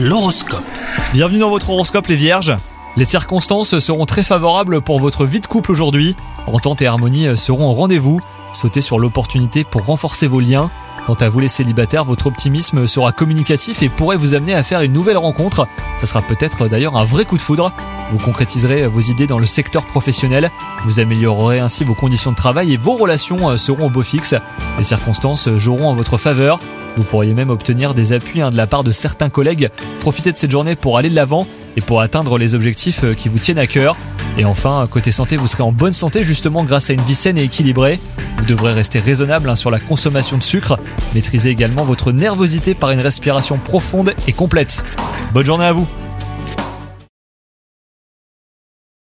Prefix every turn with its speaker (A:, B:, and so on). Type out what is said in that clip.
A: L'horoscope.
B: Bienvenue dans votre horoscope les vierges. Les circonstances seront très favorables pour votre vie de couple aujourd'hui. Entente et harmonie seront au rendez-vous. Sautez sur l'opportunité pour renforcer vos liens. Quant à vous les célibataires, votre optimisme sera communicatif et pourrait vous amener à faire une nouvelle rencontre. Ça sera peut-être d'ailleurs un vrai coup de foudre. Vous concrétiserez vos idées dans le secteur professionnel. Vous améliorerez ainsi vos conditions de travail et vos relations seront au beau fixe. Les circonstances joueront en votre faveur. Vous pourriez même obtenir des appuis hein, de la part de certains collègues. Profitez de cette journée pour aller de l'avant et pour atteindre les objectifs euh, qui vous tiennent à cœur. Et enfin, côté santé, vous serez en bonne santé justement grâce à une vie saine et équilibrée. Vous devrez rester raisonnable hein, sur la consommation de sucre. Maîtrisez également votre nervosité par une respiration profonde et complète. Bonne journée à vous